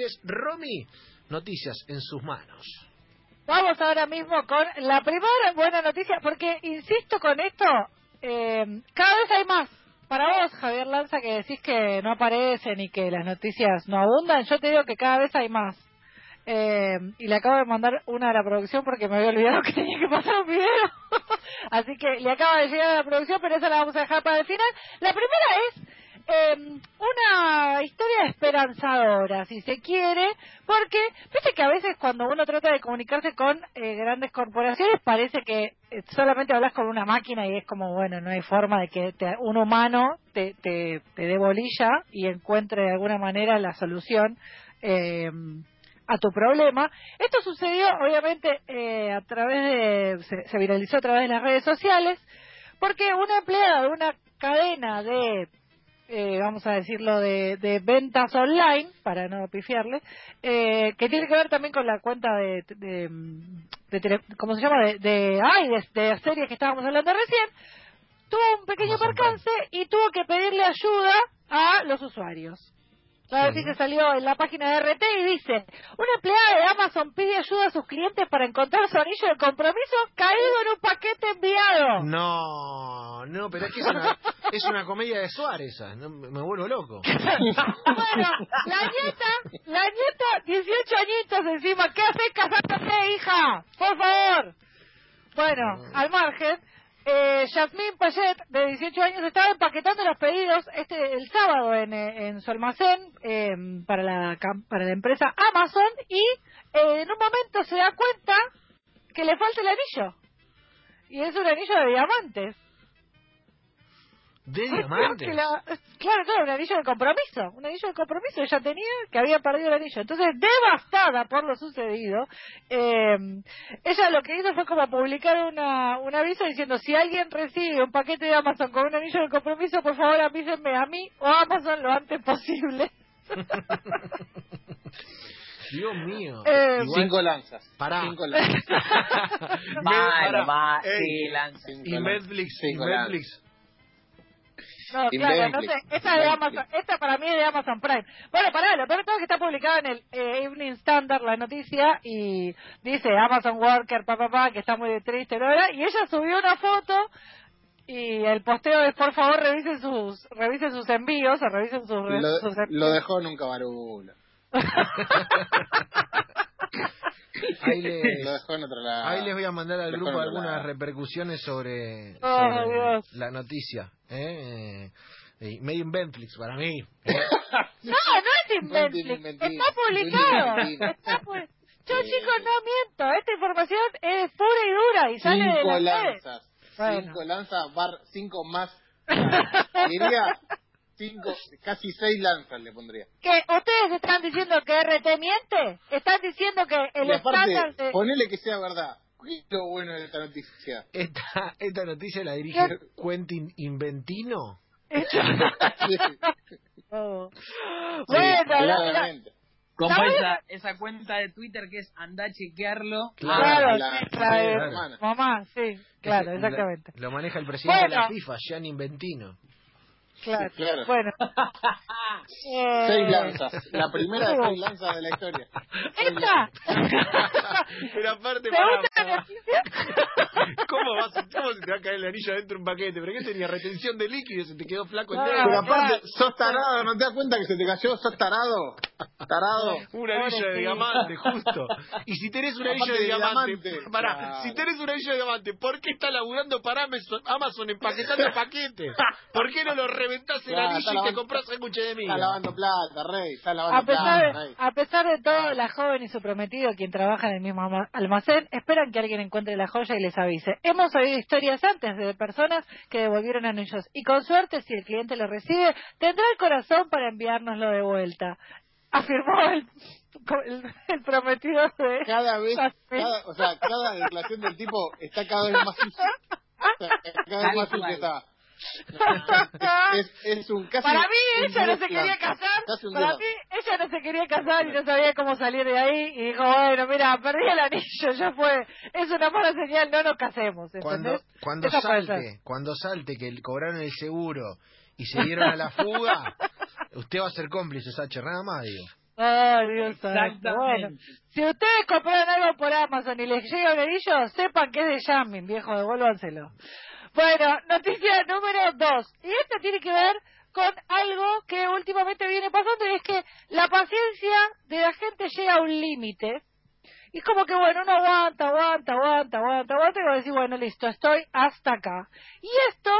tristes. Romy, noticias en sus manos. Vamos ahora mismo con la primera buena noticia, porque insisto con esto, eh, cada vez hay más. Para vos, Javier Lanza, que decís que no aparecen y que las noticias no abundan, yo te digo que cada vez hay más. Eh, y le acabo de mandar una a la producción porque me había olvidado que tenía que pasar un video. Así que le acaba de llegar a la producción, pero esa la vamos a dejar para el final. La primera es eh, una historia esperanzadora, si se quiere, porque viste que a veces cuando uno trata de comunicarse con eh, grandes corporaciones parece que eh, solamente hablas con una máquina y es como, bueno, no hay forma de que te- un humano te, te, te dé bolilla y encuentre de alguna manera la solución. Eh, a tu problema. Esto sucedió, obviamente, eh, a través de, se, se viralizó a través de las redes sociales, porque una empleada de una cadena de, eh, vamos a decirlo, de, de ventas online, para no pifiarle, eh, que tiene que ver también con la cuenta de, de, de tele- ¿cómo se llama? De, de, ay, de, de series que estábamos hablando recién, tuvo un pequeño percance y tuvo que pedirle ayuda a los usuarios. A ver si que salió en la página de RT y dice, una empleada de Amazon pide ayuda a sus clientes para encontrar su anillo de compromiso caído en un paquete enviado. No, no, pero es que es una, es una comedia de Suárez esa. no, me vuelvo loco. Bueno, la nieta, la nieta, 18 añitos encima, ¿qué haces casándote, hija? Por favor. Bueno, al margen, eh, Yasmín Payet, de 18 años, estaba empaquetando los pedidos este el sábado en, eh, en su almacén eh, para, la, para la empresa Amazon y eh, en un momento se da cuenta que le falta el anillo. Y es un anillo de diamantes. ¿De Que diamantes? la- claro, claro, un anillo de compromiso. Un anillo de compromiso ella tenía que había perdido el anillo. Entonces, devastada por lo sucedido, eh, ella lo que hizo fue como publicar una, un aviso diciendo: si alguien recibe un paquete de Amazon con un anillo de compromiso, por favor avísenme a mí o a Amazon lo antes posible. Dios mío. Eh, Cinco lanzas. Pará. Cinco lanzas. Pará. mal, Ey, sí, Y lanzas. Netflix, y Cinco Netflix. No, Y claro, no sé. Esta, de. Amazon, esta para mí es de Amazon Prime. Bueno, pará, lo peor todo es que está publicada en el eh, Evening Standard la noticia y dice Amazon Worker, papá, pa, que está muy triste, ¿no? Y ella subió una foto y el posteo es por favor revisen sus revisen sus envíos o revisen sus, Lo, sus lo dejó en un cabarulo. Ahí les, Lo dejó en otro lado. ahí les voy a mandar al grupo en otro algunas lado. repercusiones sobre, Oh, sobre Dios. la noticia. ¿eh? Eh, medio en Netflix para mí. No, no es Inventflix, Inventflix. está publicado. Está pu- Yo Sí. chicos no miento, esta información es pura y dura y sale de Cinco las redes. lanzas. Bueno. Cinco lanzas, bar, cinco más. Diría cinco, casi seis lanzas le pondría. que ustedes están diciendo que RT miente, están diciendo que el y aparte, estándar de... ponele que sea verdad. ¿Qué es lo bueno de esta noticia? Esta, esta noticia la dirige ¿Qué? Quentin Inventino. Sí, Oh. sí, Bueno, la-. Como esa, esa cuenta de Twitter que es anda a chequearlo. claro, la- sí, la de- la hermana. mamá, sí, claro, exactamente. la- lo maneja el presidente de la. FIFA, Gian Inventino. Claro, claro. bueno. Seis lanzas. La primera de seis lanzas de la historia. ¡Esta! Pero aparte, ¿Te gusta la noticia? ¿cómo, vas, ¿cómo se te va a caer el anillo dentro de un paquete? ¿Pero qué tenía? ¿Retención de líquido? ¿Se te quedó flaco dedo? Pero aparte, sos tarado, ¿no te das cuenta que se te cayó? ¿Sos tarado? Tarado. Un anillo de diamante, justo. Y si tenés un anillo de de diamante, Claro. si tenés un anillo de diamante, ¿por qué está laburando para Amazon, empaquetando paquetes? ¿Por qué no lo reventás el Claro, anillo y te compras sándwiches de Está lavando plata, rey. Está A lavando pesar, plata, de, rey. a pesar de todo, la joven y su prometido, quien trabaja en el mismo alma- almacén, esperan que alguien encuentre la joya y les avise. Hemos oído historias antes de personas que devolvieron anillos y con suerte, si el cliente lo recibe, tendrá el corazón para enviárnoslo de vuelta. Afirmó el, el, el prometido de... Cada vez, cada, o sea, cada declaración del tipo está cada vez más sucia. Cada vez más sucia está. Es, es un casi. Para mí ella no se quería casar, para mí ella no se quería casar y no sabía cómo salir de ahí y dijo, bueno, mira, perdí el anillo, ya fue, es una mala señal, no nos casemos, Cuando, ¿entendés? cuando Esa salte, cuando salte que cobraron el seguro y se dieron a la fuga, usted va a ser cómplice, Sacher, nada más digo. Ay, Dios santo. Bueno, Exactamente. si ustedes compraron algo por Amazon y les llega un anillo, sepan que es de Yamin, viejo, devuélvanselo. Bueno, noticia número dos. Y esta tiene que ver con algo que últimamente viene pasando y es que la paciencia de la gente llega a un límite. Y es como que, bueno, uno aguanta, aguanta, aguanta, aguanta, aguanta y va a decir, bueno, listo, estoy hasta acá. Y esto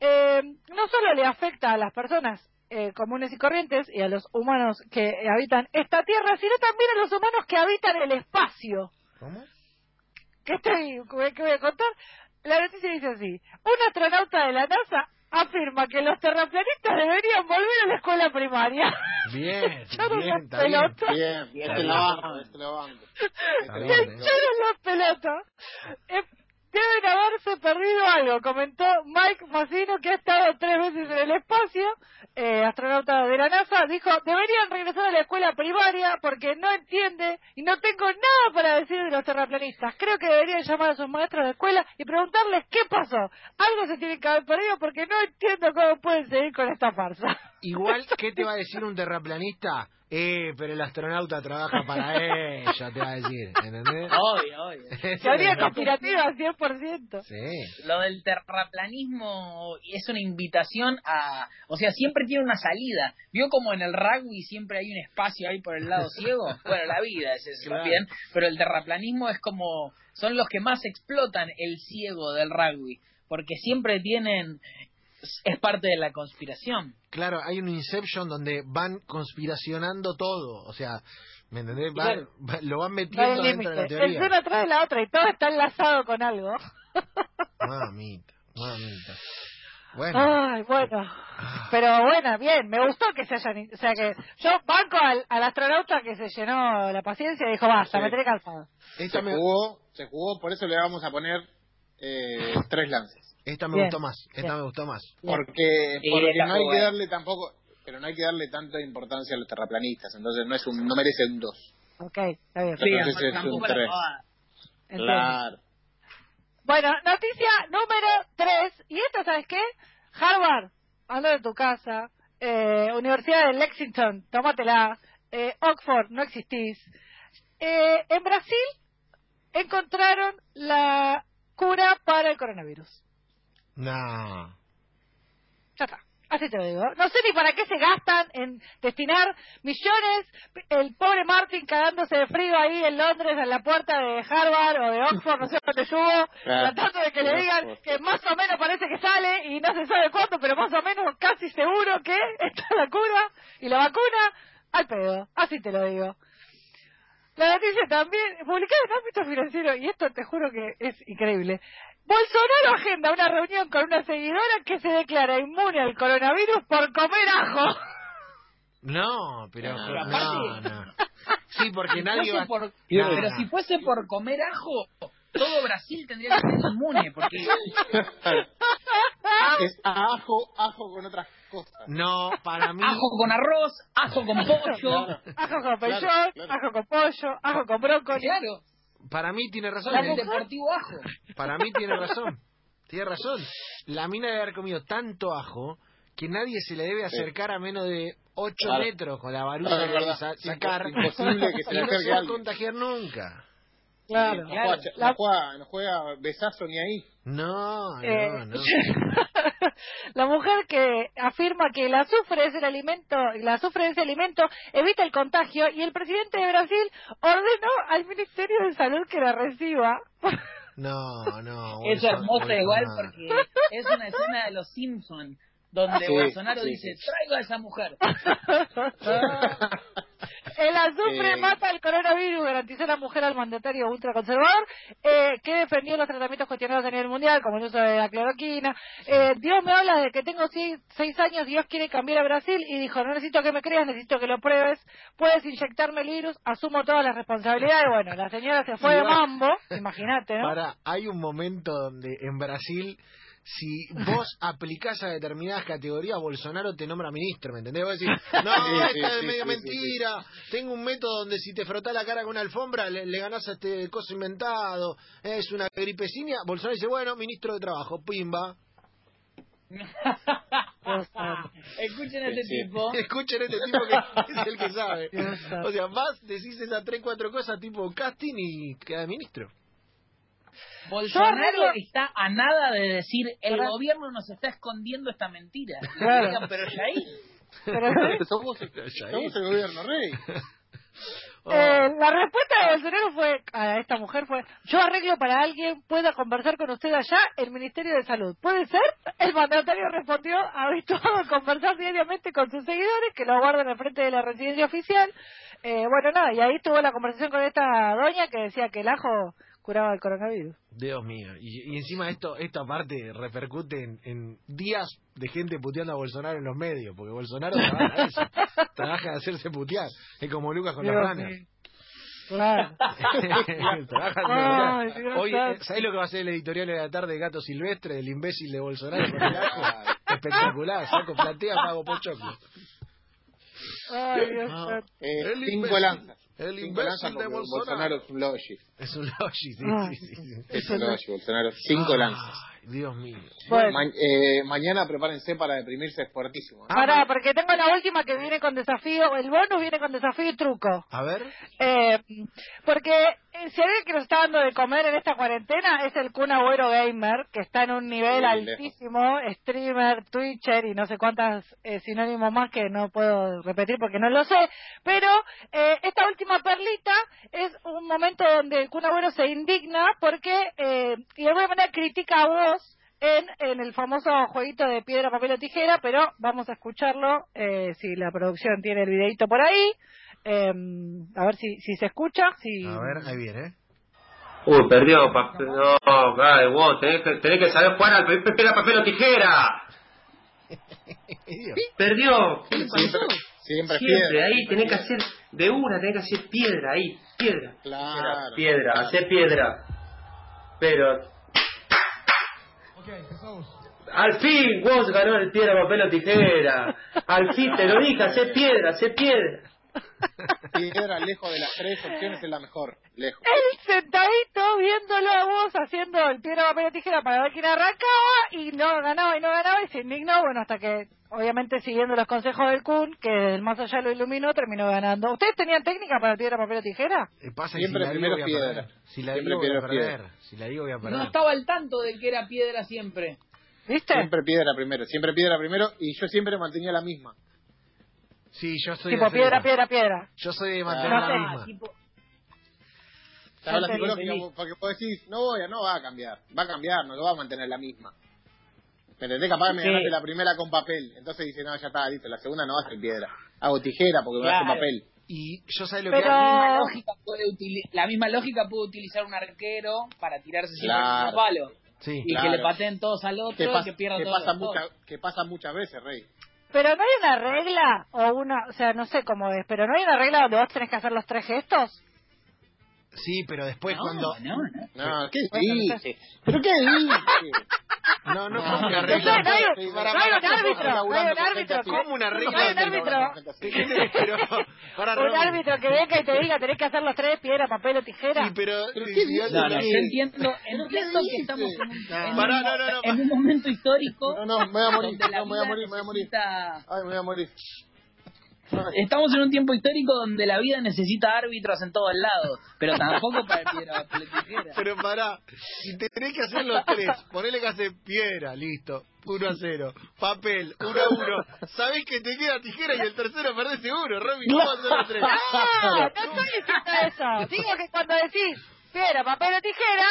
eh, no solo le afecta a las personas eh, comunes y corrientes y a los humanos que habitan esta tierra, sino también a los humanos que habitan el espacio. ¿Cómo? ¿Qué, estoy, qué voy a contar? La noticia dice así. Un astronauta de la NASA afirma que los terraplanistas deberían volver a la escuela primaria. Bien, Echaron bien, las bien. pelotas. Bien. Está Este lo bien, Se deben haberse perdido algo, comentó Mike Massino, que ha estado tres veces en el espacio, eh, astronauta de la NASA, dijo, deberían regresar a la escuela primaria porque no entiende y no tengo nada para decir de los terraplanistas. Creo que deberían llamar a sus maestros de escuela y preguntarles qué pasó. Algo se tiene que haber perdido porque no entiendo cómo pueden seguir con esta farsa. Igual, ¿qué te va a decir un terraplanista? Eh, pero el astronauta trabaja para ella, te va a decir, ¿entendés? Obvio, obvio. Teoría conspirativa, 100%. Sí. Lo del terraplanismo es una invitación a... O sea, siempre tiene una salida. ¿Vio como en el rugby siempre hay un espacio ahí por el lado ciego? Bueno, la vida es eso Claro. también. Pero el terraplanismo es como... Son los que más explotan el ciego del rugby. Porque siempre tienen... Es parte de la conspiración. Claro, hay un Inception donde van conspiracionando todo, o sea, ¿me entendés? Van- Claro. va- lo van No metiendo dentro de la teoría. uno atrás de la otra y todo está enlazado con algo. Mamita, mamita. Bueno, Ay, bueno. ah, Pero bueno, bien, me gustó que se hayan... O sea que yo banco al, al astronauta que se llenó la paciencia y dijo, basta, Sí. me tenés cansado. Se jugó, se jugó, por eso le vamos a poner eh, tres lances. Esta me Bien, gustó más, esta bien. me gustó más. Porque, no hay que darle tampoco, pero no hay que darle tanta importancia a los terraplanistas, entonces no es un, no merece un dos. Ok, está bien. Sí, es un. Claro. Bueno, noticia número 3. ¿Y esto sabes qué? Harvard, anda de tu casa. Eh, Universidad de Lexington, tómatela. Eh, Oxford, no existís. Eh, en Brasil encontraron la cura para el coronavirus. No. Ya está. Así te lo digo. No sé ni para qué se gastan en destinar millones. El pobre Martin cagándose de frío ahí en Londres, en la puerta de Harvard o de Oxford, no sé dónde estuvo, Claro. tratando de que le digan que más o menos parece que sale y no se sabe cuánto, pero más o menos casi seguro que está la cura y la vacuna al pedo. Así te lo digo. La noticia también, publicada en ámbito financiero, y esto te juro que es increíble. Bolsonaro agenda una reunión con una seguidora que se declara inmune al coronavirus por comer ajo. No, pero, No, no, aparte- no. Sí, porque Si nadie fuese va... por- No, Pero si fuese por comer ajo, todo Brasil tendría que ser inmune, porque Es ajo, ajo con otras cosas. No, para mí... ajo con arroz, ajo con pollo, Claro. Ajo con Claro, claro. ajo con pollo, ajo con brócoli. claro, Para mí tiene razón. el deportivo ajo. Para mí tiene razón. Tiene razón. La mina debe haber comido tanto ajo que nadie se le debe acercar a menos de 8 Claro. metros con la No, sa- Sí, sacar. imposible que se y le no acerque se va a contagiar nunca. Claro. No Claro. juega, La- no juega, no juega besazo ni ahí. No, Eh, no, no. la mujer que afirma que el azufre es el alimento, el azufre es el alimento, evita el contagio y el presidente de Brasil ordenó al Ministerio de Salud que la reciba. No, no. Es Bolso- hermoso igual porque es una escena de los Simpsons donde Sí, Bolsonaro sí, dice, sí. traigo a esa mujer. El azufre Eh. mata el coronavirus, garantizó la mujer al mandatario ultraconservador, eh, que defendió los tratamientos cuestionados a nivel mundial, como el uso de la cloroquina. Eh, Dios me habla de que tengo seis, seis años, Dios quiere cambiar a Brasil, y dijo, no necesito que me creas, necesito que lo pruebes, puedes inyectarme el virus, asumo todas las responsabilidades. Bueno, la señora se fue de mambo, imagínate, ¿no? Para, hay un momento donde en Brasil, si vos aplicás a determinadas categorías, Bolsonaro te nombra ministro, ¿me entendés? Vos decís, no, Sí, sí, esta es sí, medio sí, sí, mentira, tengo un método donde si te frotás la cara con una alfombra le, le ganás a este coso inventado, es una gripecina. Bolsonaro dice, bueno, ministro de Trabajo, pimba. Escuchen a este Sí. tipo. Escuchen a este tipo que es el que sabe. O sea, vas, decís esas tres, cuatro cosas tipo casting y queda ministro. Bolsonaro está a nada de decir el gobierno nos está escondiendo esta mentira. Y Claro. digan, pero Jair, Pero, somos, somos el gobierno rey. Oh, eh, la respuesta de Bolsonaro fue, a esta mujer fue, yo arreglo para alguien pueda conversar con usted allá, el Ministerio de Salud. ¿Puede ser? El mandatario respondió, habituado a conversar diariamente con sus seguidores que lo guardan al frente de la residencia oficial. Eh, bueno, nada, y ahí tuvo la conversación con esta doña que decía que el ajo curaba el coronavirus. Dios mío. Y, y encima esto esta parte repercute en, en días de gente puteando a Bolsonaro en los medios, porque Bolsonaro trabaja eso. trabaja de hacerse putear. Es como Lucas con las Dios ranas. mío. Claro. Dios Hoy, ¿sabés lo que va a ser el editorial de la tarde de Gato Silvestre, del imbécil de Bolsonaro con el ajo? Espectacular, saco platea, pago pochoclo. Ay, Dios No. Eh, cinco lanzas. El imbécil lanzas de porque Bolsonaro. es un logi. Es un logi, sí, sí, sí. Es un logi, Bolsonaro. Cinco Ay, lanzas. Dios mío. Bueno. Ma- eh, mañana prepárense para deprimirse, es fuertísimo. ¿eh? Pará, porque tengo la última que viene con desafío, el bonus viene con desafío y truco. A ver. Eh, porque eh, si alguien que nos está dando de comer en esta cuarentena es el Kun Agüero Gamer, que está en un nivel Sí, altísimo, streamer, twitcher y no sé cuántas eh, sinónimos más que no puedo repetir porque no lo sé. Pero eh, esta última perlita es un momento donde el Kun Agüero se indigna porque, eh, y de alguna manera critica a vos en, en el famoso jueguito de piedra, papel o tijera, pero vamos a escucharlo eh, si la producción tiene el videito por ahí. Eh, a ver si, si se escucha. Si... A ver, ahí viene. ¿eh? Uy, perdió, papel. No, ay, vos, tenés que, tenés que saber jugar al piedra, papel o tijera. Perdió. ¿Qué le pasó? Siempre Siempre, piedra. ahí, tenés que hacer de una, tenés que hacer piedra, ahí, piedra. Claro. Piedra, claro. hacer piedra. Pero. Al fin, vos ganó el piedra, papel o tijera. Al fin, te lo dije, hacer piedra, hacer piedra. Piedra, lejos de las tres opciones, es la mejor. Lejos. Él sentadito viéndolo a vos haciendo el piedra, papel o tijera para ver quién arrancaba y no ganaba y no ganaba y se indignó. Bueno, hasta que, obviamente, siguiendo los consejos del Kun, que del más allá lo iluminó, terminó ganando. ¿Ustedes tenían técnica para piedra, papel o tijera? Eh, Pasa que Siempre si la primero digo voy a piedra. perder. Si la Siempre digo voy a piedra, perder. piedra. Si la digo voy a perder. no estaba al tanto de que era piedra siempre. ¿Viste? Siempre piedra primero, siempre piedra primero y yo siempre mantenía la misma. Sí, yo soy tipo de piedra, piedra, piedra. Yo soy de mantener No la sé. misma. tipo, Estaba la psicológica, porque vos decís, no voy a, no va a cambiar, va a cambiar, no lo va a mantener la misma. ¿Me entendés? Capaz que me Sí. ganaste la primera con papel, entonces dice, no, ya está, listo, la segunda no va a ser piedra. Hago tijera porque me Claro. hace papel. Y yo sé lo Pero- que la hago. misma lógica puede la misma lógica puede utilizar un arquero para tirarse siempre Claro. un palo. Sí. Y Claro. que le pateen todos al otro Que, y que pierdan que, todos pasa mucha- que pasa muchas veces, Rey. Pero no hay una regla o una, o sea, no sé cómo es, pero no hay una regla donde vos tenés que hacer los tres gestos. Sí, pero después No, cuando. no, no. No, ¿qué dice? ¿Pero qué dice? No, no, No, como una no, regla. no, no, Sí, no para- hay un para- árbitro, para- no hay un árbitro. ¿Cómo una regla? No hay un árbitro. Pero, para Un árbitro que venga y te diga tenés que hacer los tres, piedra, papel o tijera. Sí, pero. ¿Pero sí, sí, No, no, yo entiendo, ¿Pero qué entiendo que estamos en un, No. en un- Pará, no, no, no, en un momento histórico No, no, me voy a morir, me voy a morir, me voy a morir. Ay, me voy a morir. Estamos en un tiempo histórico donde la vida necesita árbitros en todos lados, pero tampoco para el piedra, papel tijera. Pero pará, si tenés que hacer los tres, ponele que hace piedra, listo, 1 a 0, papel, 1 a 1, sabés que te queda tijera y el tercero perdés seguro, Robin, ¿cómo hacer los tres? Ah, no estoy diciendo eso. Digo que cuando decís piedra, papel o tijera,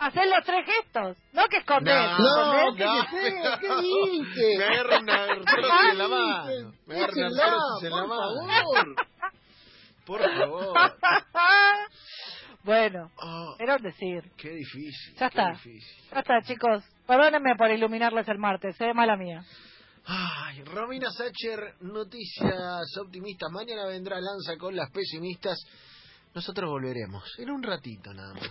hacer los tres gestos, no que esconder. No, no, ¿qué dice? me agarra una artrosis en la mano, artrosis en la mano, por favor. bueno, Oh, era un decir. qué difícil, Ya qué está. difícil. Ya está, chicos. Perdónenme por iluminarles el martes, eh, mala mía. Ay, Romina Sacher, noticias optimistas. Mañana vendrá Lanza con las pesimistas. Nosotros volveremos en un ratito nada más.